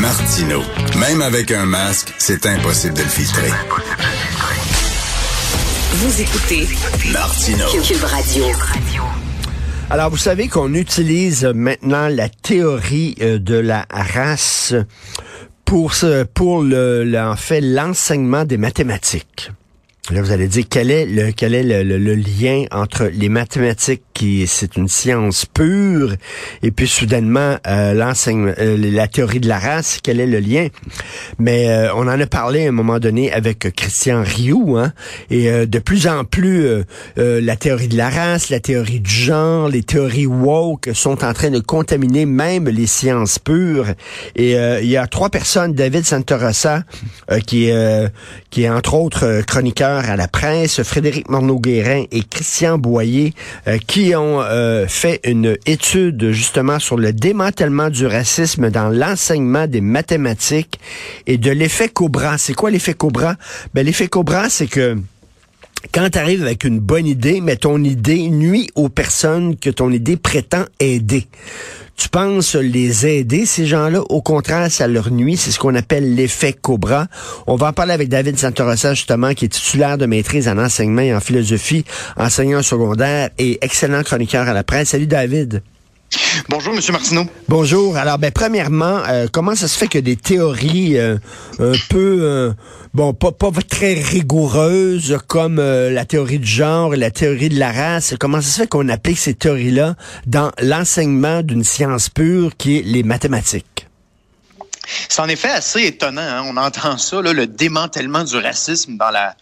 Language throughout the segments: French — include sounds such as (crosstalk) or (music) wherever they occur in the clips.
Martino. Même avec un masque, c'est impossible de le filtrer. Vous écoutez Martino. Cube Radio. Alors, vous savez qu'on utilise maintenant la théorie euh, de la race pour ce, pour le, le- en fait l'enseignement des mathématiques. Là, vous allez dire quel est le quel est le, le- le lien entre les mathématiques qui c'est une science pure. Et puis soudainement euh, euh, la théorie de la race quel est le lien? Mais euh, on en a parlé à un moment donné avec Christian Rioux hein, et euh, de plus en plus euh, euh, la théorie de la race, la théorie du genre, les théories woke sont en train de contaminer même les sciences pures. Et il y a trois personnes David Santorosa qui est qui est entre autres chroniqueur à la presse, Frédéric Morneau-Guérin et Christian Boyer, euh, ont euh, fait une étude justement sur le démantèlement du racisme dans l'enseignement des mathématiques et de l'effet Cobra. C'est quoi l'effet Cobra? Ben, l'effet Cobra, c'est que quand tu arrives avec une bonne idée, mais ton idée nuit aux personnes que ton idée prétend aider. Tu penses les aider, ces gens-là? Au contraire, ça leur nuit. C'est ce qu'on appelle l'effet Cobra. On va en parler avec David Santorosa, justement, qui est titulaire de maîtrise en enseignement et en philosophie, enseignant secondaire et excellent chroniqueur à la presse. Salut, David. Bonjour, Monsieur Martineau. Bonjour. Alors, ben, premièrement, euh, comment ça se fait que des théories euh, un peu, euh, bon, pas, pas très rigoureuses comme la théorie du genre et la théorie de la race, comment ça se fait qu'on applique ces théories-là dans l'enseignement d'une science pure qui est les mathématiques? C'est en effet assez étonnant. hein. On entend ça, là, le démantèlement du racisme dans la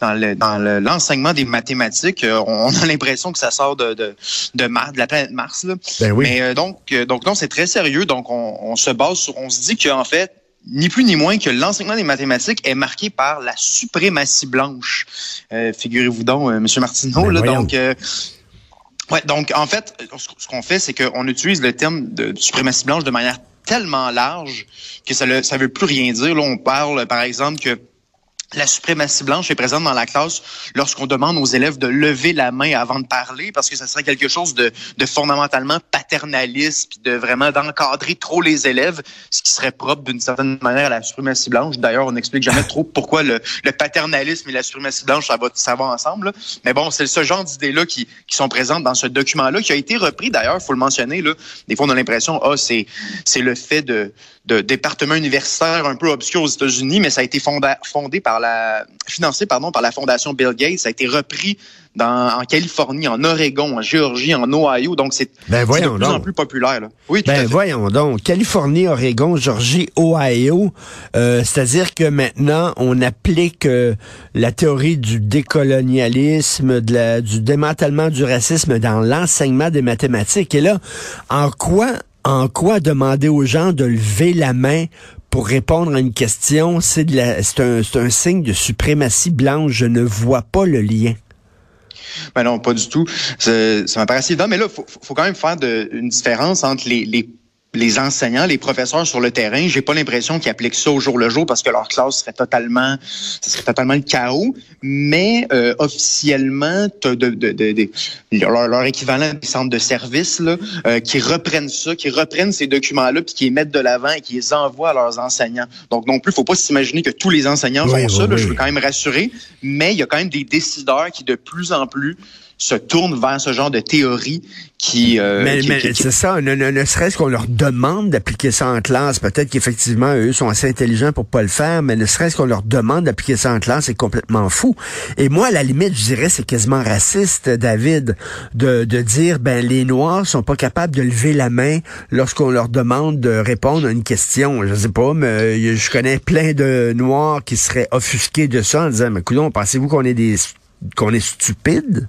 dans le dans le- l'enseignement des mathématiques. Euh, on a l'impression que ça sort de de de, Mars- de la planète Mars. Là. Ben oui. Mais euh, donc euh, donc non, c'est très sérieux. Donc on, on se base sur, on se dit qu'en fait ni plus ni moins que l'enseignement des mathématiques est marqué par la suprématie blanche. Euh, Figurez-vous donc, euh, Monsieur Martineau. Ben là, donc euh, Ouais, donc en fait, ce qu'on fait, c'est qu'on utilise le terme de suprématie blanche de manière tellement large que ça ne veut plus rien dire. Là, on parle, par exemple, que la suprématie blanche est présente dans la classe lorsqu'on demande aux élèves de lever la main avant de parler parce que ça serait quelque chose de, fondamentalement paternaliste puis de vraiment d'encadrer trop les élèves, ce qui serait propre d'une certaine manière à la suprématie blanche. D'ailleurs, on n'explique jamais trop pourquoi le, paternalisme et la suprématie blanche, ça va, ça va ensemble. là. Mais bon, c'est ce genre d'idées-là qui, qui sont présentes dans ce document-là, qui a été repris d'ailleurs, faut le mentionner. Là. Des fois, on a l'impression, ah, c'est c'est le fait de, de départements universitaires un peu obscurs aux États-Unis, mais ça a été fondé par la, financé pardon par la fondation Bill Gates. Ça a été repris dans, en Californie, en Oregon, en Géorgie, en Ohio. Donc c'est Ben de plus en plus populaire. Là. Oui, tout à Ben fait. voyons donc, Californie, Oregon, Georgie, Ohio, euh, c'est-à-dire que maintenant on applique euh, la théorie du décolonialisme, de la, du démantèlement du racisme dans l'enseignement des mathématiques. Et là, en quoi, en quoi demander aux gens de lever la main pour répondre à une question, c'est c'est un, c'est un signe de suprématie blanche. Je ne vois pas le lien. Ben non, pas du tout. C'est- Ça me paraît évident, mais là, faut- faut quand même faire de, une différence entre les, les, les enseignants, les professeurs sur le terrain. J'ai pas l'impression qu'ils appliquent ça au jour le jour parce que leur classe serait totalement, ce serait totalement le chaos. Mais euh, officiellement, t'as de, de, de, de- leur, leur équivalent des centres de services là, euh, qui reprennent ça, qui reprennent ces documents-là, puis qui les mettent de l'avant et qui les envoient à leurs enseignants. Donc non plus, faut pas s'imaginer que tous les enseignants Oui, font ça. là, oui. Je veux quand même rassurer, mais il y a quand même des décideurs qui de plus en plus se tournent vers ce genre de théorie qui... euh, Mais, qui- mais qui- qui- c'est ça, ne, ne, ne serait-ce qu'on leur demande d'appliquer ça en classe, peut-être qu'effectivement, eux sont assez intelligents pour pas le faire, mais ne serait-ce qu'on leur demande d'appliquer ça en classe, c'est complètement fou. Et moi, à la limite, je dirais, c'est quasiment raciste, David, de, de dire, ben, les Noirs sont pas capables de lever la main lorsqu'on leur demande de répondre à une question. Je sais pas, mais euh, je connais plein de Noirs qui seraient offusqués de ça en disant, mais coudonc, pensez-vous qu'on est des, qu'on est stupides?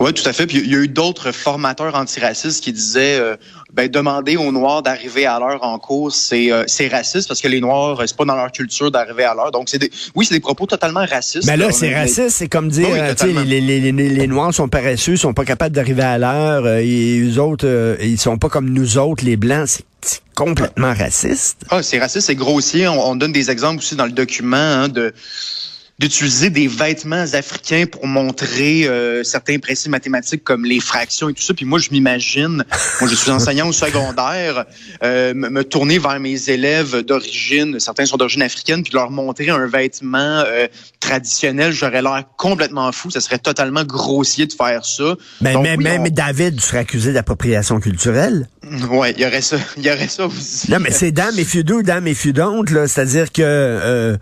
Oui, tout à fait. Puis il y a eu d'autres formateurs antiracistes qui disaient euh, ben demander aux Noirs d'arriver à l'heure en cours, c'est euh, c'est raciste parce que les Noirs, euh, c'est pas dans leur culture d'arriver à l'heure. Donc c'est des oui, c'est des propos totalement racistes. Mais là, On c'est raciste, c'est comme dire, Oui, euh, les, les, les, les Noirs sont paresseux, sont pas capables d'arriver à l'heure, et eux autres, ils sont pas comme nous autres, les Blancs, c'est- c'est complètement raciste. Ah, c'est raciste, c'est grossier. On, on donne des exemples aussi dans le document hein, de d'utiliser des vêtements africains pour montrer euh, certains principes mathématiques comme les fractions et tout ça. Puis moi, je m'imagine, moi je suis enseignant au secondaire, euh, me tourner vers mes élèves d'origine, certains sont d'origine africaine, puis leur montrer un vêtement euh, traditionnel. J'aurais l'air complètement fou. Ça serait totalement grossier de faire ça. Mais, mais, mais, David, tu serais accusé d'appropriation culturelle. (laughs) Ouais, il y aurait ça. Il y aurait ça aussi. Non, mais c'est dame et do, dame et don't, là. C'est-à-dire que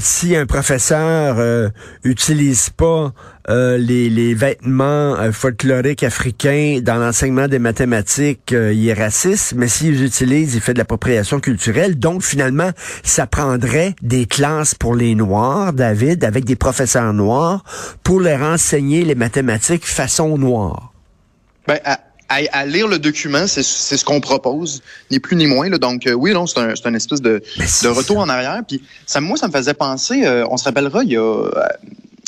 si un professeur euh, utilise pas euh, les, vêtements euh, folkloriques africains dans l'enseignement des mathématiques, euh, il est raciste, mais s'il utilise, il fait de l'appropriation culturelle. Donc, finalement, ça prendrait des classes pour les Noirs, David, avec des professeurs noirs, pour leur enseigner les mathématiques façon noire. Ben, à, lire le document, c'est ce qu'on propose, ni plus ni moins. Là. Donc oui, non, c'est un, un, espèce de, de retour en arrière. Puis ça, moi, ça me faisait penser, on se rappellera, il y a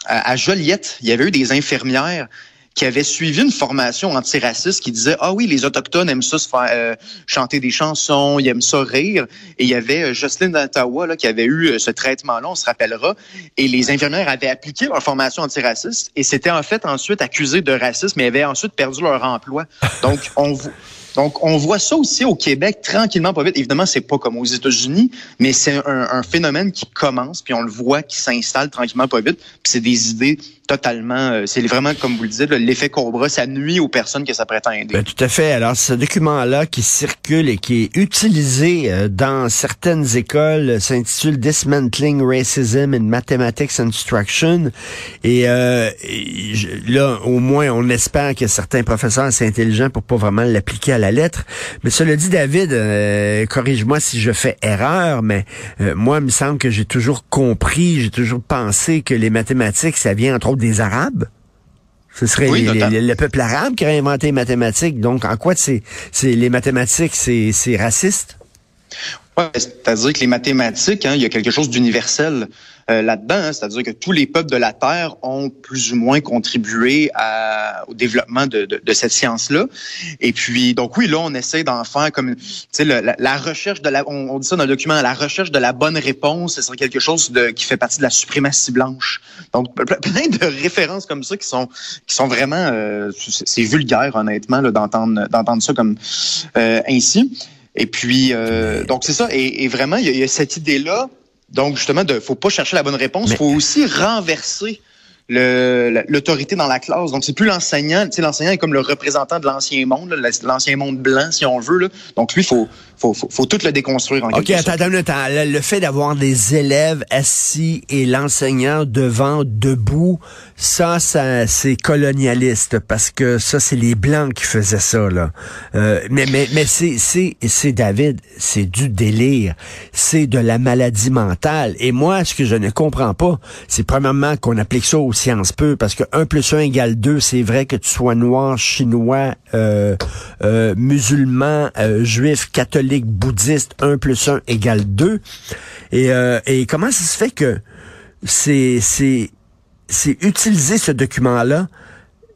à, Joliette, il y avait eu des infirmières qui avaient suivi une formation antiraciste qui disait ah oui les autochtones aiment ça se faire euh, chanter des chansons ils aiment ça rire et il y avait euh, Jocelyne d'Ottawa là qui avait eu euh, ce traitement là on se rappellera et les infirmières avaient appliqué leur formation antiraciste et s'étaient en fait ensuite accusées de racisme et avaient ensuite perdu leur emploi (laughs) donc on donc, on voit ça aussi au Québec tranquillement, pas vite. Évidemment, c'est pas comme aux États-Unis, mais c'est un, un, phénomène qui commence, puis on le voit qui s'installe tranquillement, pas vite. Puis c'est des idées totalement. Euh, c'est vraiment, comme vous le dites, l'effet Cobra, ça nuit aux personnes que ça prétend aider. Ben, tout à fait. Alors, ce document-là qui circule et qui est utilisé euh, dans certaines écoles s'intitule Dismantling Racism in Mathematics Instruction. Et, euh, là, au moins, on espère que certains professeurs sont intelligents pour pas vraiment l'appliquer à la lettre. Mais cela dit, David, corrige-moi si je fais erreur, mais moi, il me semble que j'ai toujours compris, j'ai toujours pensé que les mathématiques, ça vient entre des Arabes. Ce serait le peuple arabe qui aurait inventé les mathématiques. Donc, en quoi c'est les mathématiques, c'est raciste? Ouais, c'est-à-dire que les mathématiques, hein, il y a quelque chose d'universel euh, là-dedans. Hein. c'est-à-dire que tous les peuples de la Terre ont plus ou moins contribué à, au développement de, de, de cette science-là. Et puis, donc oui, là, on essaie d'en faire comme, tu sais, la, la, recherche de la, on, dit ça dans le document, la recherche de la bonne réponse, ce serait quelque chose de, qui fait partie de la suprématie blanche. Donc, plein de références comme ça qui sont, qui sont vraiment, euh, c'est vulgaire, honnêtement, d'entendre, d'entendre ça comme euh, ainsi. Et puis, euh, donc c'est ça. Et, vraiment, il y, a cette idée-là. Donc justement, de faut pas chercher la bonne réponse, il faut aussi renverser l'autorité dans la classe. Donc, c'est plus l'enseignant. Tu sais, l'enseignant est comme le représentant de l'ancien monde, l'ancien monde blanc, si on veut. Là. Donc, lui, il faut, faut, faut, tout le déconstruire en OK, attends, attends, attends. Le, fait d'avoir des élèves assis et l'enseignant devant, debout, ça, ça c'est colonialiste parce que ça, c'est les Blancs qui faisaient ça. Là. Euh, mais mais, mais c'est, David, c'est du délire. C'est de la maladie mentale. Et moi, ce que je ne comprends pas, c'est premièrement qu'on applique ça aux sciences peu parce que 1 plus 1 égale 2, c'est vrai que tu sois noir, chinois, euh, euh, musulman, euh, juif, catholique, bouddhiste 1 plus 1 égale 2. Et, euh, et comment ça se fait que c'est, c'est, c'est utiliser ce document-là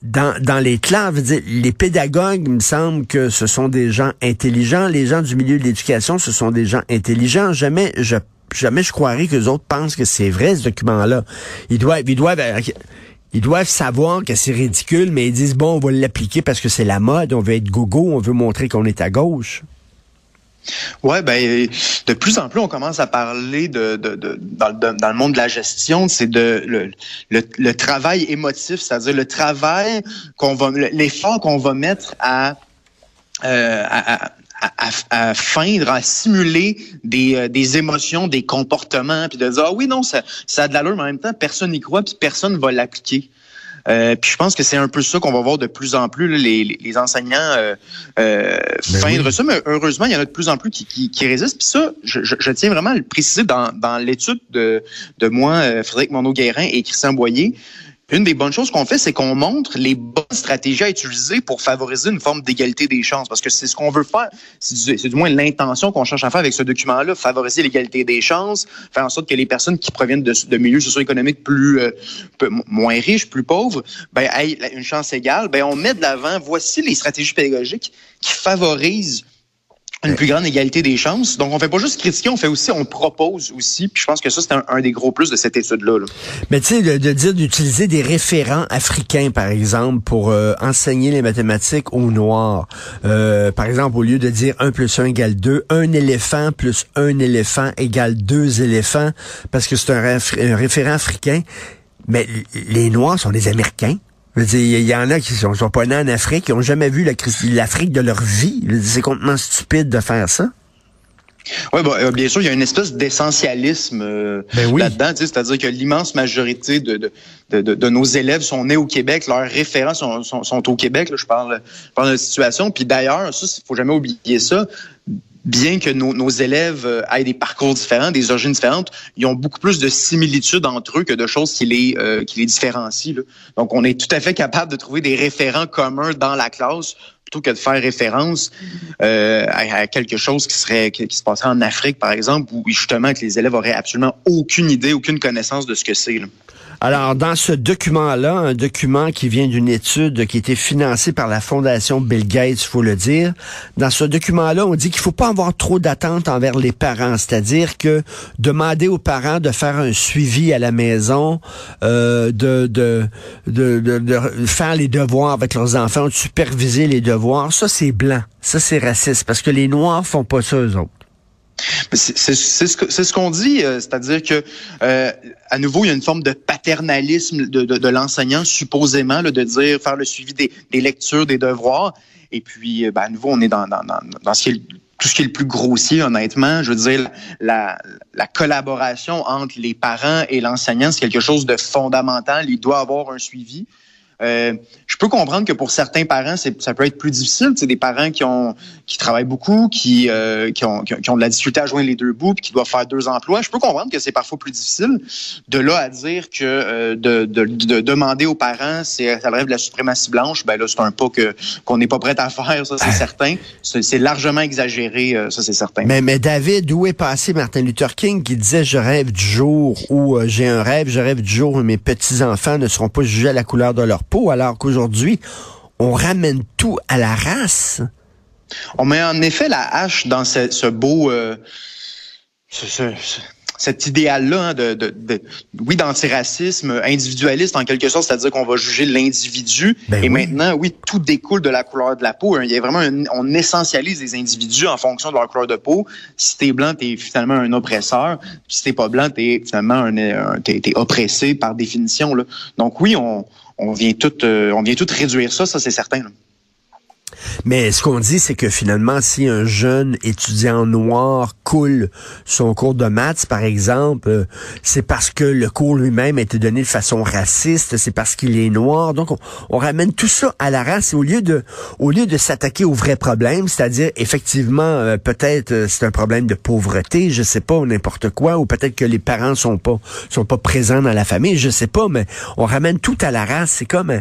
dans, dans les classes, les pédagogues, il me semble que ce sont des gens intelligents. Les gens du milieu de l'éducation, ce sont des gens intelligents. Jamais je jamais je croirais que les autres pensent que c'est vrai ce document-là. Ils doivent, ils doivent, ils doivent savoir que c'est ridicule, mais ils disent bon, on va l'appliquer parce que c'est la mode. On veut être gogo, on veut montrer qu'on est à gauche. Ouais, ben de plus en plus on commence à parler de, de, de dans, le monde de la gestion, c'est de le, le, travail émotif, c'est-à-dire le travail qu'on va, l'effort qu'on va mettre à, euh, à, à, à, feindre, à simuler des, euh, des émotions, des comportements, puis de dire ah oui non ça ça a de l'allure, mais en même temps personne n'y croit, puis personne va l'appliquer. Euh, puis je pense que c'est un peu ça qu'on va voir de plus en plus, les, les, enseignants euh, euh, ben feindre ça, mais heureusement, il y en a de plus en plus qui, qui, qui résistent. Puis ça, je, je, tiens vraiment à le préciser dans, dans l'étude de, de moi, euh, Frédéric Monod-Guérin et Christian Boyer une des bonnes choses qu'on fait, c'est qu'on montre les bonnes stratégies à utiliser pour favoriser une forme d'égalité des chances. Parce que c'est ce qu'on veut faire. C'est du, moins l'intention qu'on cherche à faire avec ce document-là, favoriser l'égalité des chances, faire en sorte que les personnes qui proviennent de, milieux socio-économiques plus euh, moins riches, plus pauvres, ben aient une chance égale. Ben on met de l'avant. Voici les stratégies pédagogiques qui favorisent une plus grande égalité des chances. Donc, on fait pas juste critiquer, on fait aussi, on propose aussi. Puis je pense que ça, c'est un, des gros plus de cette étude-là. Mais tu sais, de, dire d'utiliser des référents africains, par exemple, pour euh, enseigner les mathématiques aux Noirs. Euh, par exemple, au lieu de dire 1 plus 1 égale 2, un éléphant plus un éléphant égale deux éléphants, parce que c'est un, un référent africain. Mais les Noirs sont des Américains. Il y en a qui sont, sont pas nés en Afrique, qui ont jamais vu l'Afrique de leur vie. C'est complètement stupide de faire ça. Oui, bon, euh, bien sûr, il y a une espèce d'essentialisme euh, ben là-dedans, c'est-à-dire que l'immense majorité de, de, de, nos élèves sont nés au Québec, leurs références sont, sont, au Québec, là, je parle, je parle de la situation. Puis d'ailleurs, ça, faut jamais oublier ça, bien que nos, nos, élèves euh, aient des parcours différents, des origines différentes, ils ont beaucoup plus de similitudes entre eux que de choses qui les, euh, qui différencient. Donc, on est tout à fait capable de trouver des référents communs dans la classe plutôt que de faire référence euh, à, quelque chose qui serait qui, se passerait en Afrique, par exemple, où justement que les élèves auraient absolument aucune idée, aucune connaissance de ce que c'est. Alors, dans ce document-là, un document qui vient d'une étude qui a été financée par la Fondation Bill Gates, faut le dire, dans ce document-là, on dit qu'il faut pas avoir trop d'attentes envers les parents, c'est-à-dire que demander aux parents de faire un suivi à la maison, euh, de, faire les devoirs avec leurs enfants, de superviser les devoirs, ça c'est blanc, ça c'est raciste, parce que les Noirs font pas ça eux autres. C'est ce qu'on dit, euh, c'est-à-dire que euh, à nouveau, il y a une forme de paternalisme de, l'enseignant, supposément, là, de dire faire le suivi des, lectures, des devoirs. Et puis, euh, ben, à nouveau, on est dans, tout ce qui est le plus grossier, honnêtement. Je veux dire, la, la collaboration entre les parents et l'enseignant, c'est quelque chose de fondamental. Il doit avoir un suivi. Euh, je peux comprendre que pour certains parents, ça peut être plus difficile. C'est des parents qui ont qui travaillent beaucoup, qui, euh, qui, ont, qui, ont, de la difficulté à joindre les deux bouts, puis qui doivent faire deux emplois. Je peux comprendre que c'est parfois plus difficile. De là à dire que euh, de, de, de, demander aux parents, c'est ça relève de la suprématie blanche, ben là c'est un pas que qu'on n'est pas prêt à faire, ça c'est (laughs) certain. C'est largement exagéré, euh, ça c'est certain. Mais mais David, où est passé Martin Luther King qui disait je rêve du jour où j'ai un rêve, je rêve du jour où mes petits enfants ne seront pas jugés à la couleur de leur alors qu'aujourd'hui, on ramène tout à la race. On met en effet la hache dans ce, beau... Euh, cet idéal-là hein, de, oui, d'antiracisme individualiste en quelque sorte, c'est-à-dire qu'on va juger l'individu. Ben et maintenant, oui, tout découle de la couleur de la peau. Hein. Il y a vraiment on essentialise les individus en fonction de leur couleur de peau. Si t'es blanc, t'es finalement un oppresseur. si t'es pas blanc, t'es finalement un, t'es, oppressé par définition. Là. Donc oui, on, on vient tout, euh, on vient tout réduire ça, ça c'est certain. Mais ce qu'on dit, c'est que finalement, si un jeune étudiant noir coule son cours de maths, par exemple, euh, c'est parce que le cours lui-même a été donné de façon raciste, c'est parce qu'il est noir. Donc, on, ramène tout ça à la race au lieu de, au lieu de s'attaquer au vrai problème, c'est-à-dire effectivement, euh, peut-être euh, c'est un problème de pauvreté, je sais pas, n'importe quoi, ou peut-être que les parents sont pas, sont pas présents dans la famille, je sais pas, mais on ramène tout à la race. C'est comme,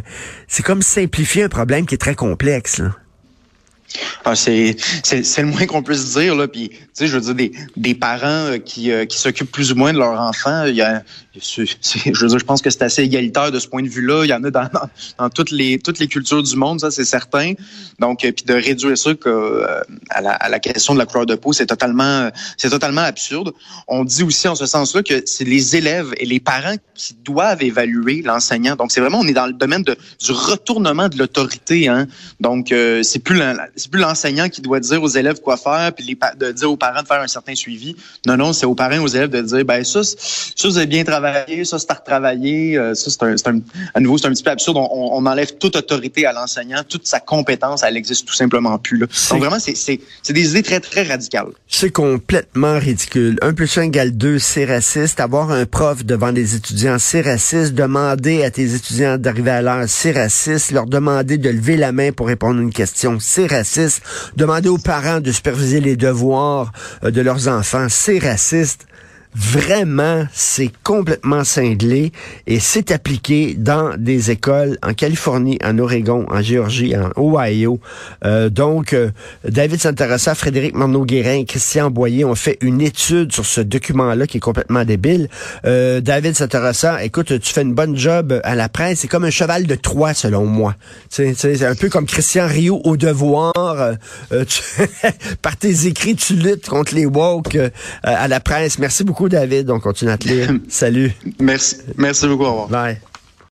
c'est comme simplifier un problème qui est très complexe. Là. Ah, c'est, le moins qu'on puisse dire là. Puis, tu sais, je veux dire des, des parents euh, qui, euh, qui s'occupent plus ou moins de leurs enfants. Il y a, je veux dire, je pense que c'est assez égalitaire de ce point de vue-là. Il y en a dans, dans, toutes les toutes les cultures du monde, ça c'est certain. Donc, euh, puis de réduire ça que, à, la, à la question de la couleur de peau, c'est totalement c'est totalement absurde. On dit aussi en ce sens-là que c'est les élèves et les parents qui doivent évaluer l'enseignant. Donc, c'est vraiment on est dans le domaine de, du retournement de l'autorité. Hein. Donc, c'est plus c'est plus l'enseignant qui doit dire aux élèves quoi faire, puis les, de dire aux parents de faire un certain suivi. Non, non, c'est aux parents, aux élèves de dire, ben ça, ça vous avez bien travaillé, ça c'est à retravailler. Euh, ça c'est un, à nouveau, c'est un petit peu absurde. On, on enlève toute autorité à l'enseignant, toute sa compétence, elle existe tout simplement plus. Là. Donc vraiment, c'est, c'est, c'est des idées très très radicales. C'est complètement ridicule. Un plus un égale deux, c'est raciste. Avoir un prof devant des étudiants, c'est raciste. Demander à tes étudiants d'arriver à l'heure, c'est raciste. Leur demander de lever la main pour répondre à une question, c'est raciste Demander aux parents de superviser les devoirs euh, de leurs enfants, c'est raciste. Vraiment, c'est complètement cinglé et c'est appliqué dans des écoles en Californie, en Oregon, en Géorgie, en Ohio. Euh, donc, euh, David Santarassa, Frédéric Marneau-Guérin, Christian Boyer ont fait une étude sur ce document-là qui est complètement débile. Euh, David Santarassa, écoute, tu fais une bonne job à la presse. C'est comme un cheval de Troie, selon moi. C'est un peu comme Christian Rio au devoir. Tu, (laughs) par tes écrits, tu luttes contre les woke à la presse. Merci beaucoup, David. On continue à te lire. (laughs) Salut. Merci. Merci beaucoup. Au revoir. Bye.